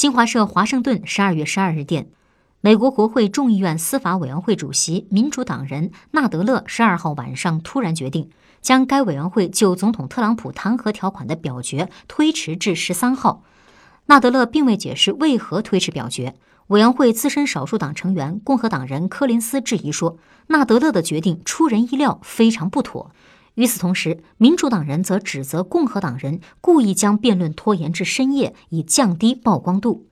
新华社华盛顿十二月十二日电，美国国会众议院司法委员会主席民主党人纳德勒十二号晚上突然决定，将该委员会就总统特朗普弹劾条款的表决推迟至十三号。纳德勒并未解释为何推迟表决。委员会资深少数党成员共和党人柯林斯质疑说，纳德勒的决定出人意料，非常不妥。与此同时，民主党人则指责共和党人故意将辩论拖延至深夜，以降低曝光度。